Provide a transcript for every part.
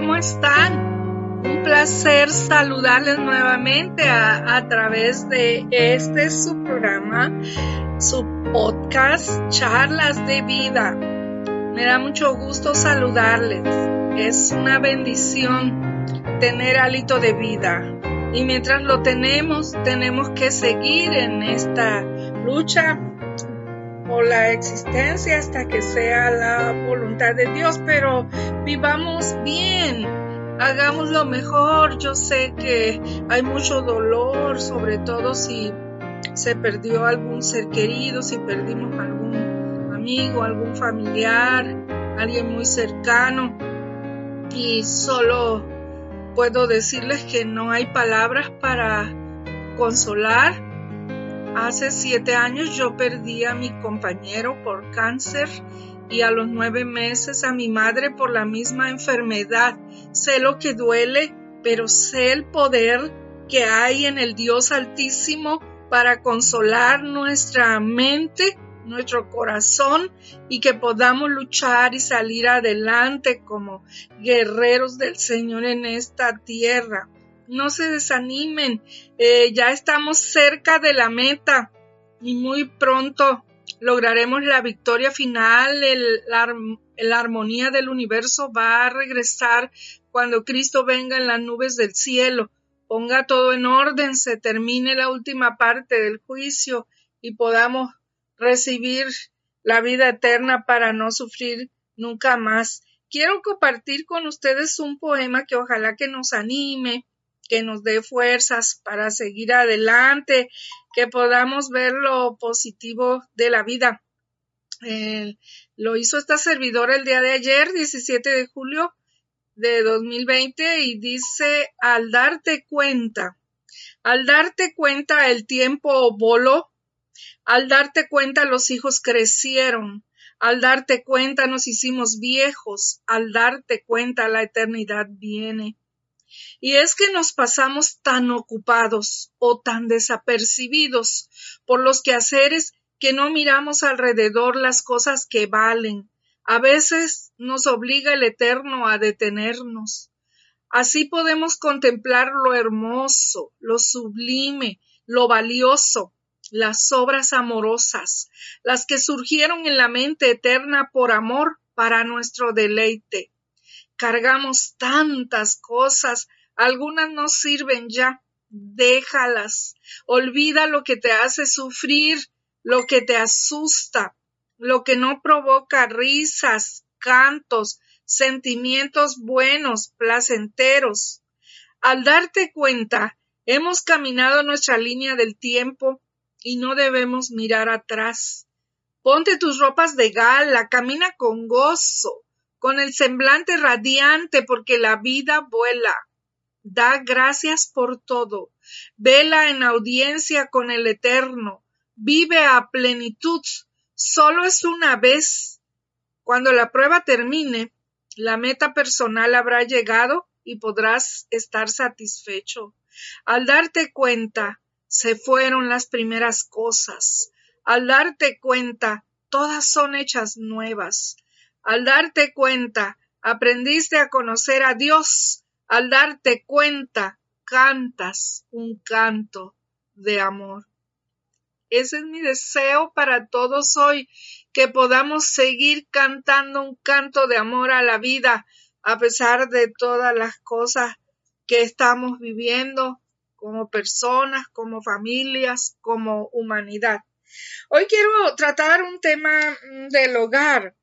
¿Cómo están? Un placer saludarles nuevamente a, través de este su programa, su podcast Charlas de Vida. Me da mucho gusto saludarles. Es una bendición tener hálito de vida. Y mientras lo tenemos, tenemos que seguir en esta lucha por la existencia hasta que sea la voluntad de Dios, pero vivamos bien, hagamos lo mejor. Yo sé que hay mucho dolor, sobre todo si se perdió algún ser querido, si perdimos algún amigo, algún familiar, alguien muy cercano. Y solo puedo decirles que no hay palabras para consolar Hace siete años yo perdí a mi compañero por cáncer y a los nueve meses a mi madre por la misma enfermedad. Sé lo que duele, pero sé el poder que hay en el Dios Altísimo para consolar nuestra mente, nuestro corazón y que podamos luchar y salir adelante como guerreros del Señor en esta tierra no se desanimen, eh, ya estamos cerca de la meta y muy pronto lograremos la victoria final, la, armonía del universo va a regresar cuando Cristo venga en las nubes del cielo, ponga todo en orden, se termine la última parte del juicio y podamos recibir la vida eterna para no sufrir nunca más. Quiero compartir con ustedes un poema que ojalá que nos anime, que nos dé fuerzas para seguir adelante, que podamos ver lo positivo de la vida. Eh, lo hizo esta servidora el día de ayer, 17 de julio de 2020, y dice, al darte cuenta, al darte cuenta el tiempo voló, al darte cuenta los hijos crecieron, al darte cuenta nos hicimos viejos, al darte cuenta la eternidad viene. Y es que nos pasamos tan ocupados o tan desapercibidos por los quehaceres que no miramos alrededor las cosas que valen. A veces nos obliga el Eterno a detenernos. Así podemos contemplar lo hermoso, lo sublime, lo valioso, las obras amorosas, las que surgieron en la mente eterna por amor para nuestro deleite cargamos tantas cosas, algunas no sirven ya, déjalas, olvida lo que te hace sufrir, lo que te asusta, lo que no provoca risas, cantos, sentimientos buenos, placenteros. Al darte cuenta, hemos caminado nuestra línea del tiempo y no debemos mirar atrás. Ponte tus ropas de gala, camina con gozo, con el semblante radiante porque la vida vuela. Da gracias por todo. Vela en audiencia con el Eterno. Vive a plenitud. Solo es una vez. Cuando la prueba termine, la meta personal habrá llegado y podrás estar satisfecho. Al darte cuenta, se fueron las primeras cosas. Al darte cuenta, todas son hechas nuevas. Al darte cuenta, aprendiste a conocer a Dios. Al darte cuenta, cantas un canto de amor. Ese es mi deseo para todos hoy, que podamos seguir cantando un canto de amor a la vida, a pesar de todas las cosas que estamos viviendo como personas, como familias, como humanidad. Hoy quiero tratar un tema mm, del hogar,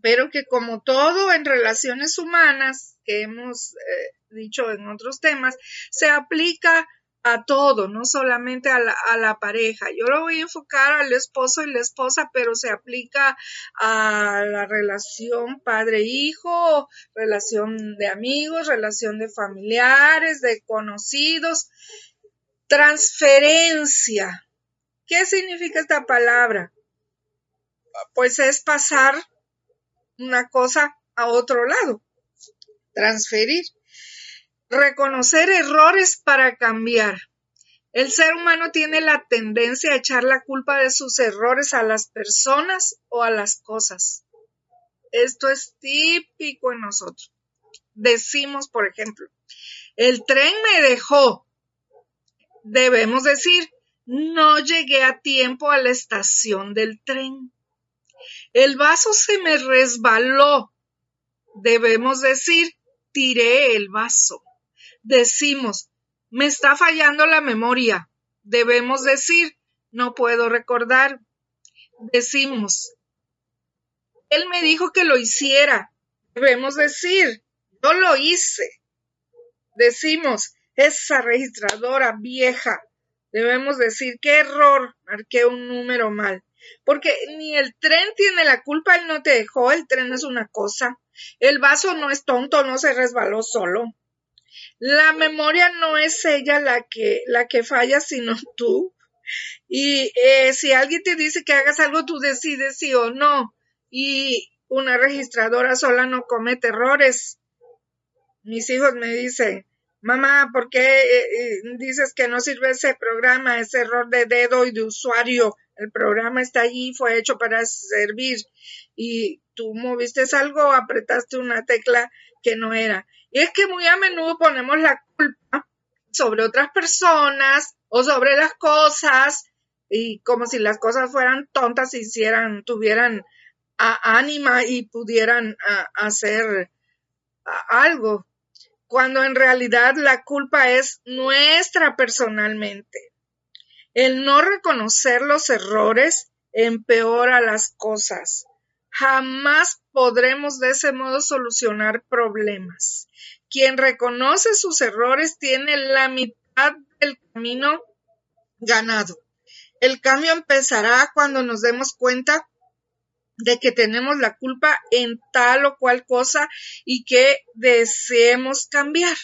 pero que como todo en relaciones humanas, que hemos eh, dicho en otros temas, se aplica a todo, no solamente a la, a la, pareja. Yo lo voy a enfocar al esposo y la esposa, pero se aplica a la relación padre-hijo, relación de amigos, relación de familiares, de conocidos. Transferencia. ¿Qué significa esta palabra? Pues es pasar una cosa a otro lado. Transferir reconocer errores para cambiar. El ser humano tiene la tendencia a echar la culpa de sus errores a las personas o a las cosas. Esto es típico en nosotros. Decimos, por ejemplo, el tren me dejó. Debemos decir, no llegué a tiempo a la estación del tren. El vaso se me resbaló. Debemos decir, tiré el vaso decimos, me está fallando la memoria. Debemos decir, no puedo recordar. Decimos, él me dijo que lo hiciera. Debemos decir, yo lo hice. Decimos, esa registradora vieja. Debemos decir, qué error, marqué un número mal. Porque ni el tren tiene la culpa, él no te dejó, el tren es una cosa. El vaso no es tonto, no se resbaló solo. La memoria no es ella la que, la que falla, sino tú. Y eh, si alguien te dice que hagas algo, tú decides sí o no. Y una registradora sola no comete errores. Mis hijos me dicen, mamá, ¿por qué eh, eh, dices que no sirve ese programa, ese error de dedo y de usuario? El programa está allí, fue hecho para servir. Y tú moviste algo, apretaste una tecla que no era. Y es que muy a menudo ponemos la culpa sobre otras personas o sobre las cosas y como si las cosas fueran tontas hicieran, tuvieran ánima y pudieran hacer algo, cuando en realidad la culpa es nuestra personalmente. El no reconocer los errores empeora las cosas. Jamás podremos de ese modo solucionar problemas. Quien reconoce sus errores tiene la mitad del camino ganado. El cambio empezará cuando nos demos cuenta de que tenemos la culpa en tal o cual cosa y que deseemos cambiar.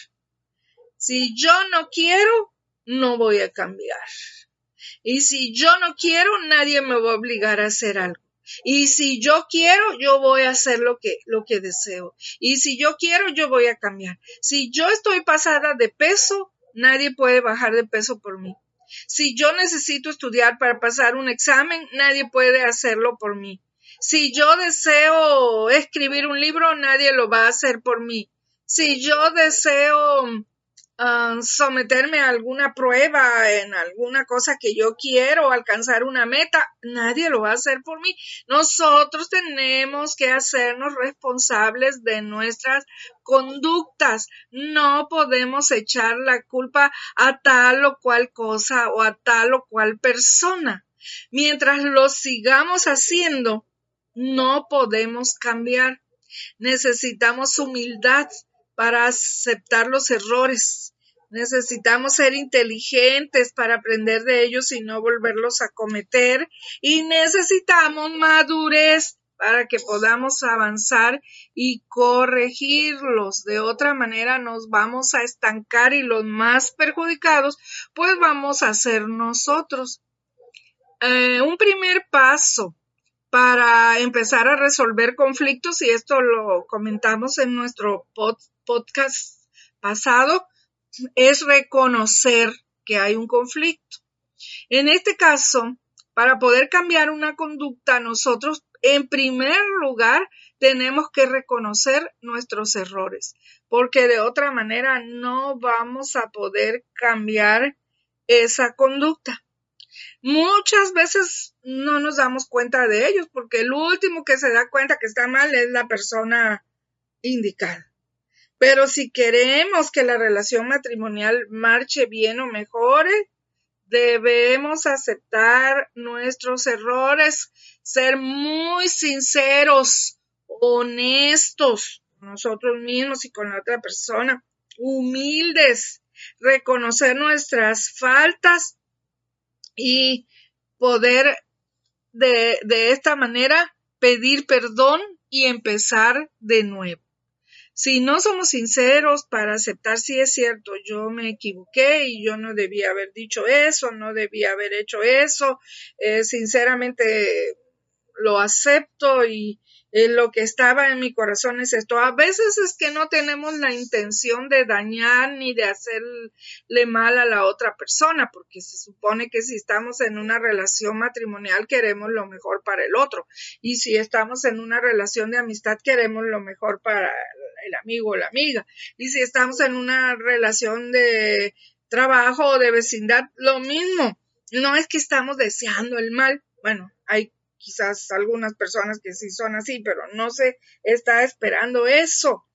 Si yo no quiero, no voy a cambiar. Y si yo no quiero, nadie me va a obligar a hacer algo. Y si yo quiero, yo voy a hacer lo que, lo que deseo. Y si yo quiero, yo voy a cambiar. Si yo estoy pasada de peso, nadie puede bajar de peso por mí. Si yo necesito estudiar para pasar un examen, nadie puede hacerlo por mí. Si yo deseo escribir un libro, nadie lo va a hacer por mí. Si yo deseo someterme a alguna prueba en alguna cosa que yo quiero, alcanzar una meta, nadie lo va a hacer por mí. Nosotros tenemos que hacernos responsables de nuestras conductas. No podemos echar la culpa a tal o cual cosa o a tal o cual persona. Mientras lo sigamos haciendo, no podemos cambiar. Necesitamos humildad para aceptar los errores. Necesitamos ser inteligentes para aprender de ellos y no volverlos a cometer. Y necesitamos madurez para que podamos avanzar y corregirlos. De otra manera nos vamos a estancar y los más perjudicados pues vamos a ser nosotros. Eh, un primer paso para empezar a resolver conflictos, y esto lo comentamos en nuestro podcast pasado, es reconocer que hay un conflicto. En este caso, para poder cambiar una conducta, nosotros en primer lugar tenemos que reconocer nuestros errores, porque de otra manera no vamos a poder cambiar esa conducta. Muchas veces no nos damos cuenta de ellos porque el último que se da cuenta que está mal es la persona indicada. Pero si queremos que la relación matrimonial marche bien o mejore, debemos aceptar nuestros errores, ser muy sinceros, honestos con nosotros mismos y con la otra persona humildes, reconocer nuestras faltas y poder de, de esta manera pedir perdón y empezar de nuevo. Si no somos sinceros para aceptar si es cierto, yo me equivoqué y yo no debía haber dicho eso, no debía haber hecho eso, eh, sinceramente lo acepto y, eh, lo que estaba en mi corazón es esto. A veces es que no tenemos la intención de dañar ni de hacerle mal a la otra persona, porque se supone que si estamos en una relación matrimonial queremos lo mejor para el otro. Y si estamos en una relación de amistad queremos lo mejor para el amigo o la amiga. Y si estamos en una relación de trabajo o de vecindad, lo mismo. No es que estamos deseando el mal. Bueno, hay quizás algunas personas que sí son así, pero no se está esperando eso.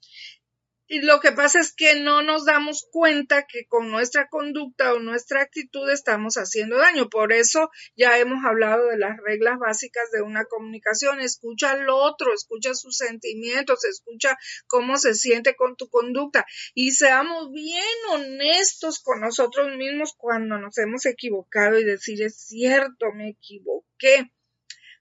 Y lo que pasa es que no nos damos cuenta que con nuestra conducta o nuestra actitud estamos haciendo daño. Por eso ya hemos hablado de las reglas básicas de una comunicación. Escucha al otro, escucha sus sentimientos, escucha cómo se siente con tu conducta y seamos bien honestos con nosotros mismos cuando nos hemos equivocado y decir es cierto, me equivoqué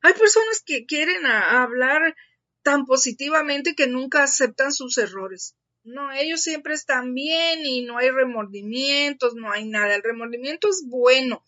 hay personas que quieren hablar tan positivamente que nunca aceptan sus errores. No, ellos siempre están bien y no hay remordimientos, no hay nada. El remordimiento es bueno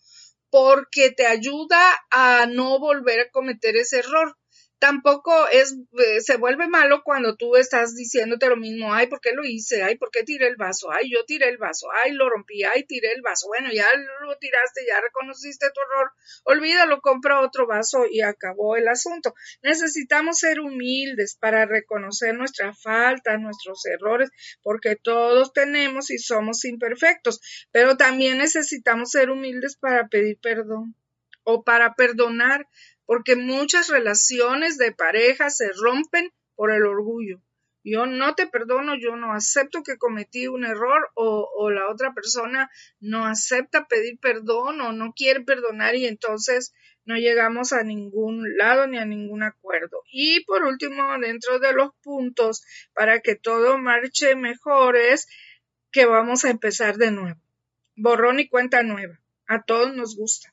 porque te ayuda a no volver a cometer ese error tampoco es, eh, se vuelve malo cuando tú estás diciéndote lo mismo, ay, ¿por qué lo hice? Ay, ¿por qué tiré el vaso? Ay, yo tiré el vaso, ay, lo rompí, ay, tiré el vaso. Bueno, ya lo tiraste, ya reconociste tu error, olvídalo, compra otro vaso y acabó el asunto. Necesitamos ser humildes para reconocer nuestra falta, nuestros errores, porque todos tenemos y somos imperfectos, pero también necesitamos ser humildes para pedir perdón o para perdonar porque muchas relaciones de pareja se rompen por el orgullo. Yo no te perdono, yo no acepto que cometí un error o, o, la otra persona no acepta pedir perdón o no quiere perdonar y entonces no llegamos a ningún lado ni a ningún acuerdo. Y por último, dentro de los puntos para que todo marche mejor es que vamos a empezar de nuevo. Borrón y cuenta nueva. A todos nos gusta.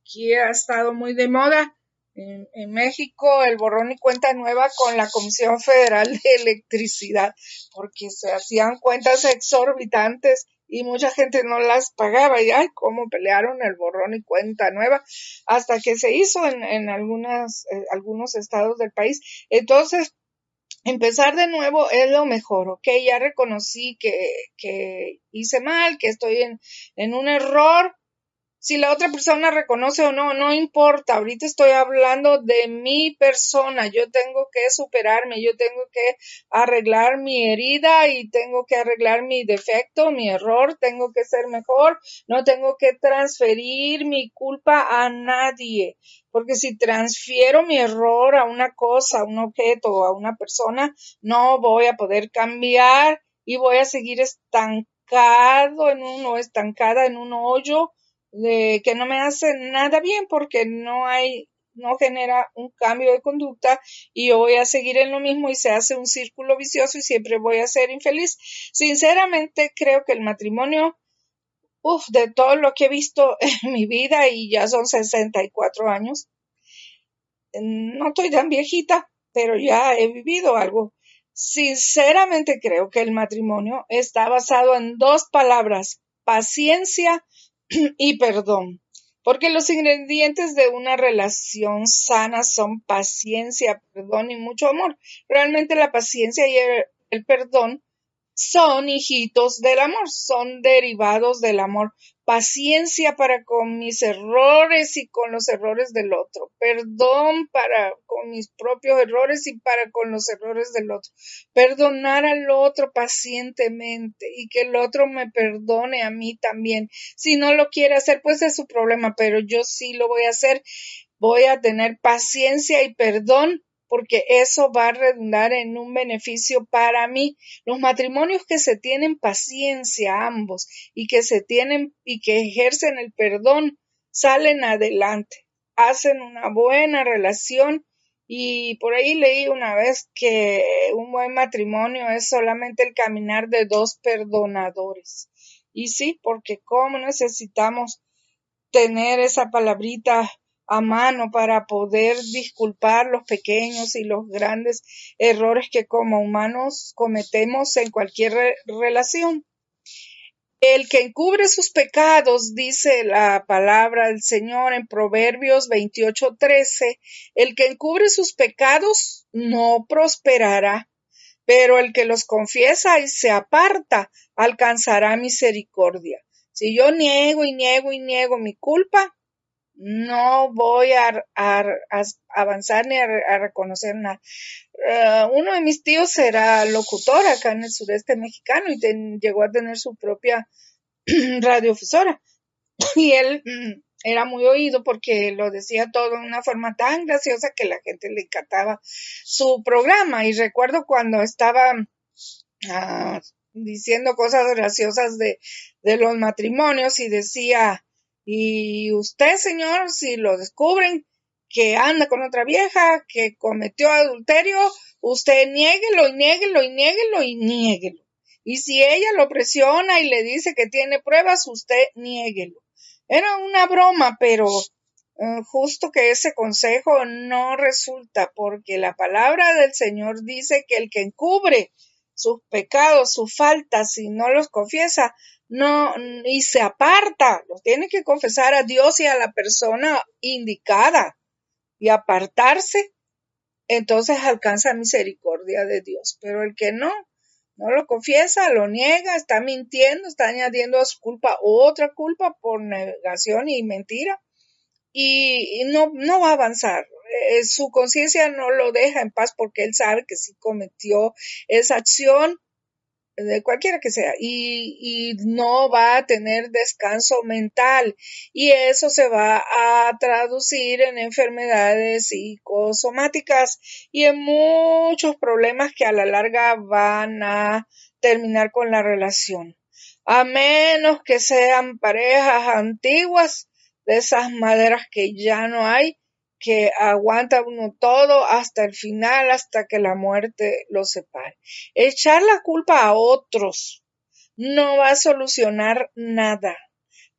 Aquí ha estado muy de moda en, México el borrón y cuenta nueva con la Comisión Federal de Electricidad, porque se hacían cuentas exorbitantes y mucha gente no las pagaba y ay, cómo pelearon el borrón y cuenta nueva hasta que se hizo en, en algunas, eh, algunos estados del país. Entonces, empezar de nuevo es lo mejor, ¿ok? Ya reconocí que, que hice mal, que estoy en, en un error, si la otra persona reconoce o no, no importa. Ahorita estoy hablando de mi persona. Yo tengo que superarme, yo tengo que arreglar mi herida y tengo que arreglar mi defecto, mi error. Tengo que ser mejor. No tengo que transferir mi culpa a nadie. Porque si transfiero mi error a una cosa, a un objeto o a una persona, no voy a poder cambiar y voy a seguir estancado en estancada en un hoyo de que no me hace nada bien porque no hay no genera un cambio de conducta y yo voy a seguir en lo mismo y se hace un círculo vicioso y siempre voy a ser infeliz. Sinceramente creo que el matrimonio, uff, de todo lo que he visto en mi vida y ya son 64 años, no estoy tan viejita, pero ya he vivido algo. Sinceramente creo que el matrimonio está basado en dos palabras, paciencia y perdón. Porque los ingredientes de una relación sana son paciencia, perdón y mucho amor. Realmente la paciencia y el, perdón son hijitos del amor, son derivados del amor. Paciencia para con mis errores y con los errores del otro. Perdón para con mis propios errores y para con los errores del otro. Perdonar al otro pacientemente y que el otro me perdone a mí también. Si no lo quiere hacer, pues es su problema, pero yo sí lo voy a hacer. Voy a tener paciencia y perdón porque eso va a redundar en un beneficio para mí. Los matrimonios que se tienen paciencia ambos y que se tienen y que ejercen el perdón salen adelante, hacen una buena relación Y por ahí leí una vez que un buen matrimonio es solamente el caminar de dos perdonadores. Y sí, porque cómo necesitamos tener esa palabrita a mano para poder disculpar los pequeños y los grandes errores que como humanos cometemos en cualquier relación. El que encubre sus pecados, dice la palabra del Señor en Proverbios 28:13, el que encubre sus pecados no prosperará, pero el que los confiesa y se aparta alcanzará misericordia. Si yo niego y niego y niego mi culpa, no voy a, avanzar ni a, reconocer nada. Eh, uno de mis tíos era locutor acá en el sureste mexicano y llegó a tener su propia radiofusora. Y él mm, era muy oído porque lo decía todo de una forma tan graciosa que la gente le encantaba su programa. Y recuerdo cuando estaba ah, diciendo cosas graciosas de, de los matrimonios y decía, y usted, señor, si lo descubren que anda con otra vieja, que cometió adulterio, usted niéguelo y niéguelo y niéguelo y niéguelo. Y si ella lo presiona y le dice que tiene pruebas, usted niéguelo. Era una broma, pero eh, justo que ese consejo no resulta, porque la palabra del Señor dice que el que encubre sus pecados, sus faltas y no los confiesa, no, y se aparta, los tiene que confesar a Dios y a la persona indicada y apartarse, entonces alcanza misericordia de Dios. Pero el que no, no lo confiesa, lo niega, está mintiendo, está añadiendo a su culpa otra culpa por negación y mentira y, no, no va a avanzar. Eh, su conciencia no lo deja en paz porque él sabe que sí cometió esa acción de cualquiera que sea, y, y, no va a tener descanso mental y eso se va a traducir en enfermedades psicosomáticas y en muchos problemas que a la larga van a terminar con la relación. A menos que sean parejas antiguas de esas maderas que ya no hay, que aguanta uno todo hasta el final, hasta que la muerte lo separe. Echar la culpa a otros no va a solucionar nada.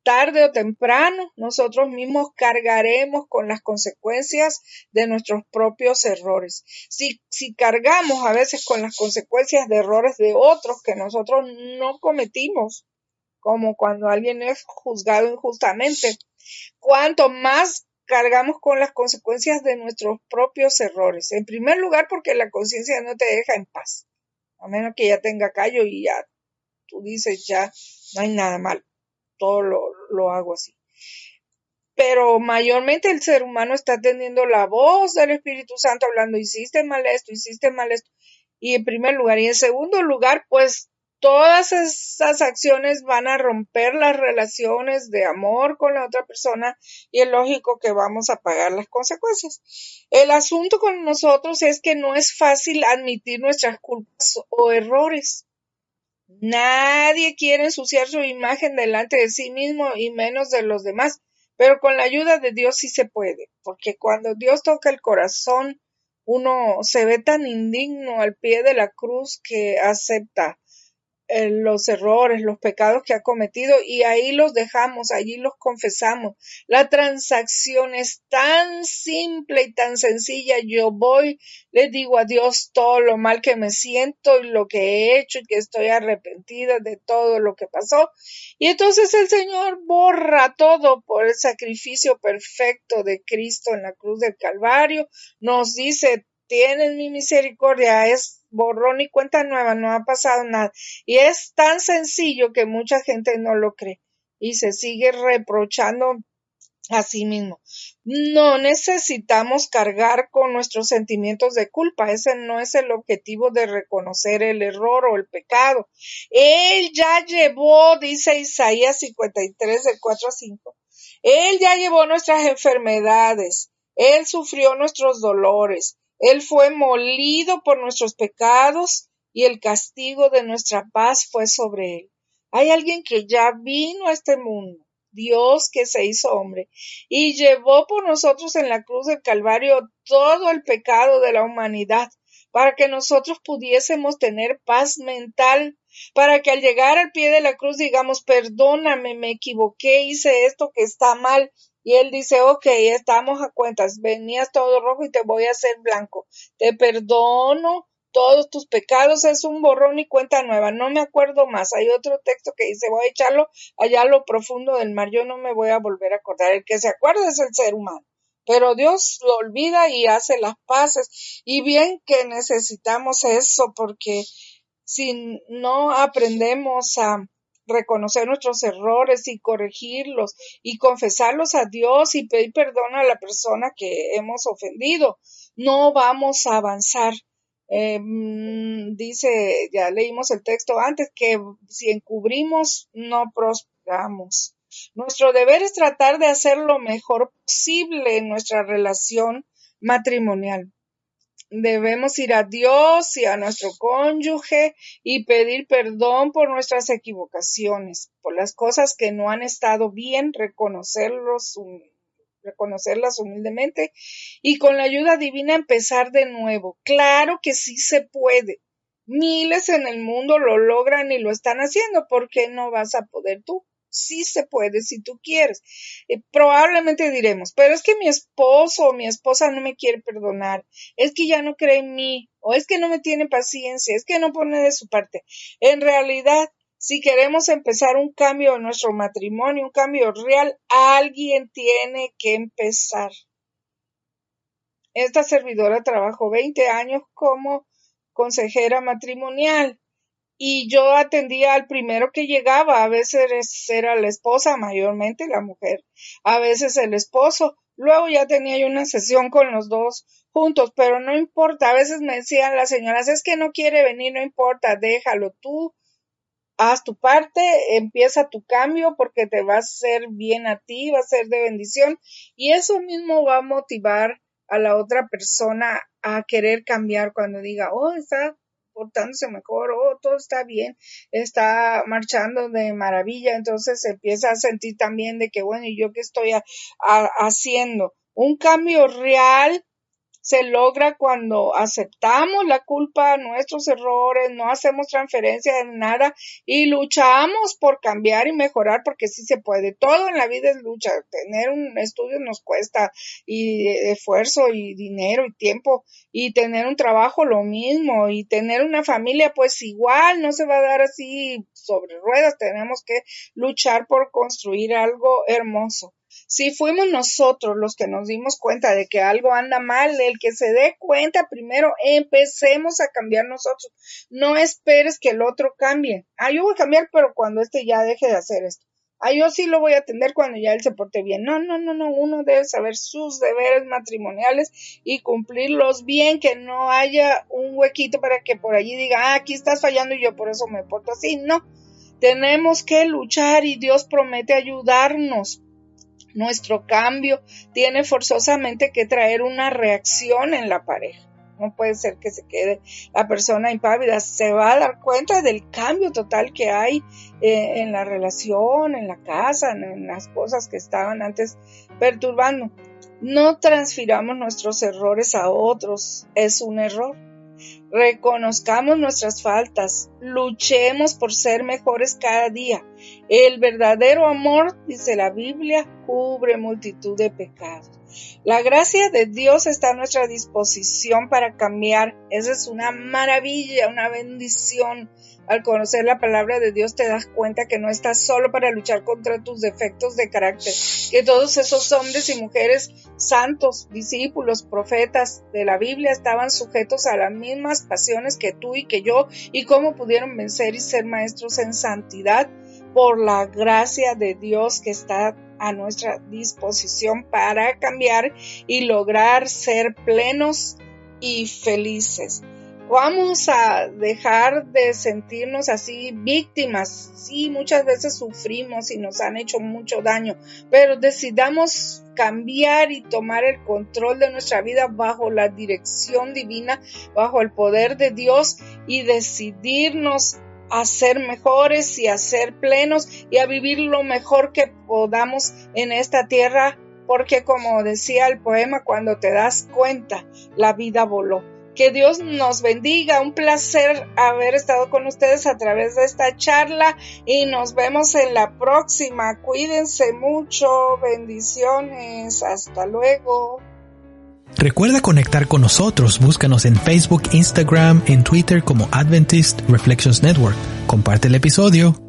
Tarde o temprano, nosotros mismos cargaremos con las consecuencias de nuestros propios errores. Si, si cargamos a veces con las consecuencias de errores de otros que nosotros no cometimos, como cuando alguien es juzgado injustamente, cuanto más cargamos con las consecuencias de nuestros propios errores. En primer lugar, porque la conciencia no te deja en paz, a menos que ya tenga callo y ya tú dices, ya no hay nada mal, todo lo, lo hago así. Pero mayormente el ser humano está teniendo la voz del Espíritu Santo hablando, hiciste mal esto, hiciste mal esto. Y en primer lugar, y en segundo lugar, pues todas esas acciones van a romper las relaciones de amor con la otra persona y es lógico que vamos a pagar las consecuencias. El asunto con nosotros es que no es fácil admitir nuestras culpas o errores. Nadie quiere ensuciar su imagen delante de sí mismo y menos de los demás, pero con la ayuda de Dios sí se puede, porque cuando Dios toca el corazón, uno se ve tan indigno al pie de la cruz que acepta eh, los errores, los pecados que ha cometido y ahí los dejamos, allí los confesamos. La transacción es tan simple y tan sencilla. Yo voy, le digo a Dios todo lo mal que me siento y lo que he hecho y que estoy arrepentida de todo lo que pasó. Y entonces el Señor borra todo por el sacrificio perfecto de Cristo en la cruz del Calvario. Nos dice, tienes mi misericordia, es borrón y cuenta nueva, no ha pasado nada. Y es tan sencillo que mucha gente no lo cree y se sigue reprochando a sí mismo. No necesitamos cargar con nuestros sentimientos de culpa. Ese no es el objetivo de reconocer el error o el pecado. Él ya llevó, dice Isaías 53, de 4 a 5. Él ya llevó nuestras enfermedades. Él sufrió nuestros dolores. Él fue molido por nuestros pecados y el castigo de nuestra paz fue sobre él. Hay alguien que ya vino a este mundo, Dios que se hizo hombre y llevó por nosotros en la cruz del Calvario todo el pecado de la humanidad para que nosotros pudiésemos tener paz mental, para que al llegar al pie de la cruz digamos, perdóname, me equivoqué, hice esto que está mal. Y él dice, ok, estamos a cuentas, venías todo rojo y te voy a hacer blanco. Te perdono todos tus pecados, es un borrón y cuenta nueva. No me acuerdo más. Hay otro texto que dice, voy a echarlo allá a lo profundo del mar, yo no me voy a volver a acordar. El que se acuerda es el ser humano pero Dios lo olvida y hace las paces. Y bien que necesitamos eso, porque si no aprendemos a reconocer nuestros errores y corregirlos y confesarlos a Dios y pedir perdón a la persona que hemos ofendido, no vamos a avanzar. Eh, mm, dice, ya leímos el texto antes, que si encubrimos, no prosperamos. Nuestro deber es tratar de hacer lo mejor posible en nuestra relación matrimonial. Debemos ir a Dios y a nuestro cónyuge y pedir perdón por nuestras equivocaciones, por las cosas que no han estado bien, reconocerlos, reconocerlas humildemente y con la ayuda divina empezar de nuevo. Claro que sí se puede. Miles en el mundo lo logran y lo están haciendo. ¿Por qué no vas a poder tú? Sí se puede si tú quieres. Eh, probablemente diremos, pero es que mi esposo o mi esposa no me quiere perdonar, es que ya no cree en mí, o es que no me tiene paciencia, es que no pone de su parte. En realidad, si queremos empezar un cambio en nuestro matrimonio, un cambio real, alguien tiene que empezar. Esta servidora trabajó 20 años como consejera matrimonial y yo atendía al primero que llegaba, a veces era la esposa, mayormente la mujer, a veces el esposo, luego ya tenía yo una sesión con los dos juntos, pero no importa, a veces me decían las señoras, es que no quiere venir, no importa, déjalo tú, haz tu parte, empieza tu cambio porque te va a ser bien a ti, va a ser de bendición y eso mismo va a motivar a la otra persona a querer cambiar cuando diga, oh, está portándose mejor, oh, todo está bien, está marchando de maravilla, entonces empieza a sentir también de que, bueno, ¿y yo qué estoy haciendo? Un cambio real se logra cuando aceptamos la culpa, nuestros errores, no hacemos transferencia de nada y luchamos por cambiar y mejorar porque sí se puede. Todo en la vida es lucha. Tener un estudio nos cuesta y esfuerzo y dinero y tiempo y tener un trabajo lo mismo y tener una familia pues igual no se va a dar así sobre ruedas. Tenemos que luchar por construir algo hermoso. Si fuimos nosotros los que nos dimos cuenta de que algo anda mal, el que se dé cuenta primero, empecemos a cambiar nosotros. No esperes que el otro cambie. Ah, yo voy a cambiar, pero cuando este ya deje de hacer esto. Ah, yo sí lo voy a atender cuando ya él se porte bien. No, no, no, no. Uno debe saber sus deberes matrimoniales y cumplirlos bien, que no haya un huequito para que por allí diga, ah, aquí estás fallando y yo por eso me porto así. No. Tenemos que luchar y Dios promete ayudarnos. Nuestro cambio tiene forzosamente que traer una reacción en la pareja. No puede ser que se quede la persona impávida. Se va a dar cuenta del cambio total que hay eh, en la relación, en la casa, en las cosas que estaban antes perturbando. No transfiramos nuestros errores a otros. Es un error. Reconozcamos nuestras faltas, luchemos por ser mejores cada día. El verdadero amor, dice la Biblia, cubre multitud de pecados. La gracia de Dios está a nuestra disposición para cambiar. Esa es una maravilla, una bendición al conocer la palabra de Dios te das cuenta que no estás solo para luchar contra tus defectos de carácter, que todos esos hombres y mujeres santos, discípulos, profetas de la Biblia estaban sujetos a las mismas pasiones que tú y que yo y cómo pudieron vencer y ser maestros en santidad por la gracia de Dios que está a nuestra disposición para cambiar y lograr ser plenos y felices. Vamos a dejar de sentirnos así víctimas. Sí, muchas veces sufrimos y nos han hecho mucho daño, pero decidamos cambiar y tomar el control de nuestra vida bajo la dirección divina, bajo el poder de Dios y decidirnos a ser mejores y a ser plenos y a vivir lo mejor que podamos en esta tierra, porque como decía el poema, cuando te das cuenta, la vida voló. Que Dios nos bendiga, un placer haber estado con ustedes a través de esta charla y nos vemos en la próxima. Cuídense mucho, bendiciones, hasta luego. Recuerda conectar con nosotros, búscanos en Facebook, Instagram, en Twitter como Adventist Reflections Network. Comparte el episodio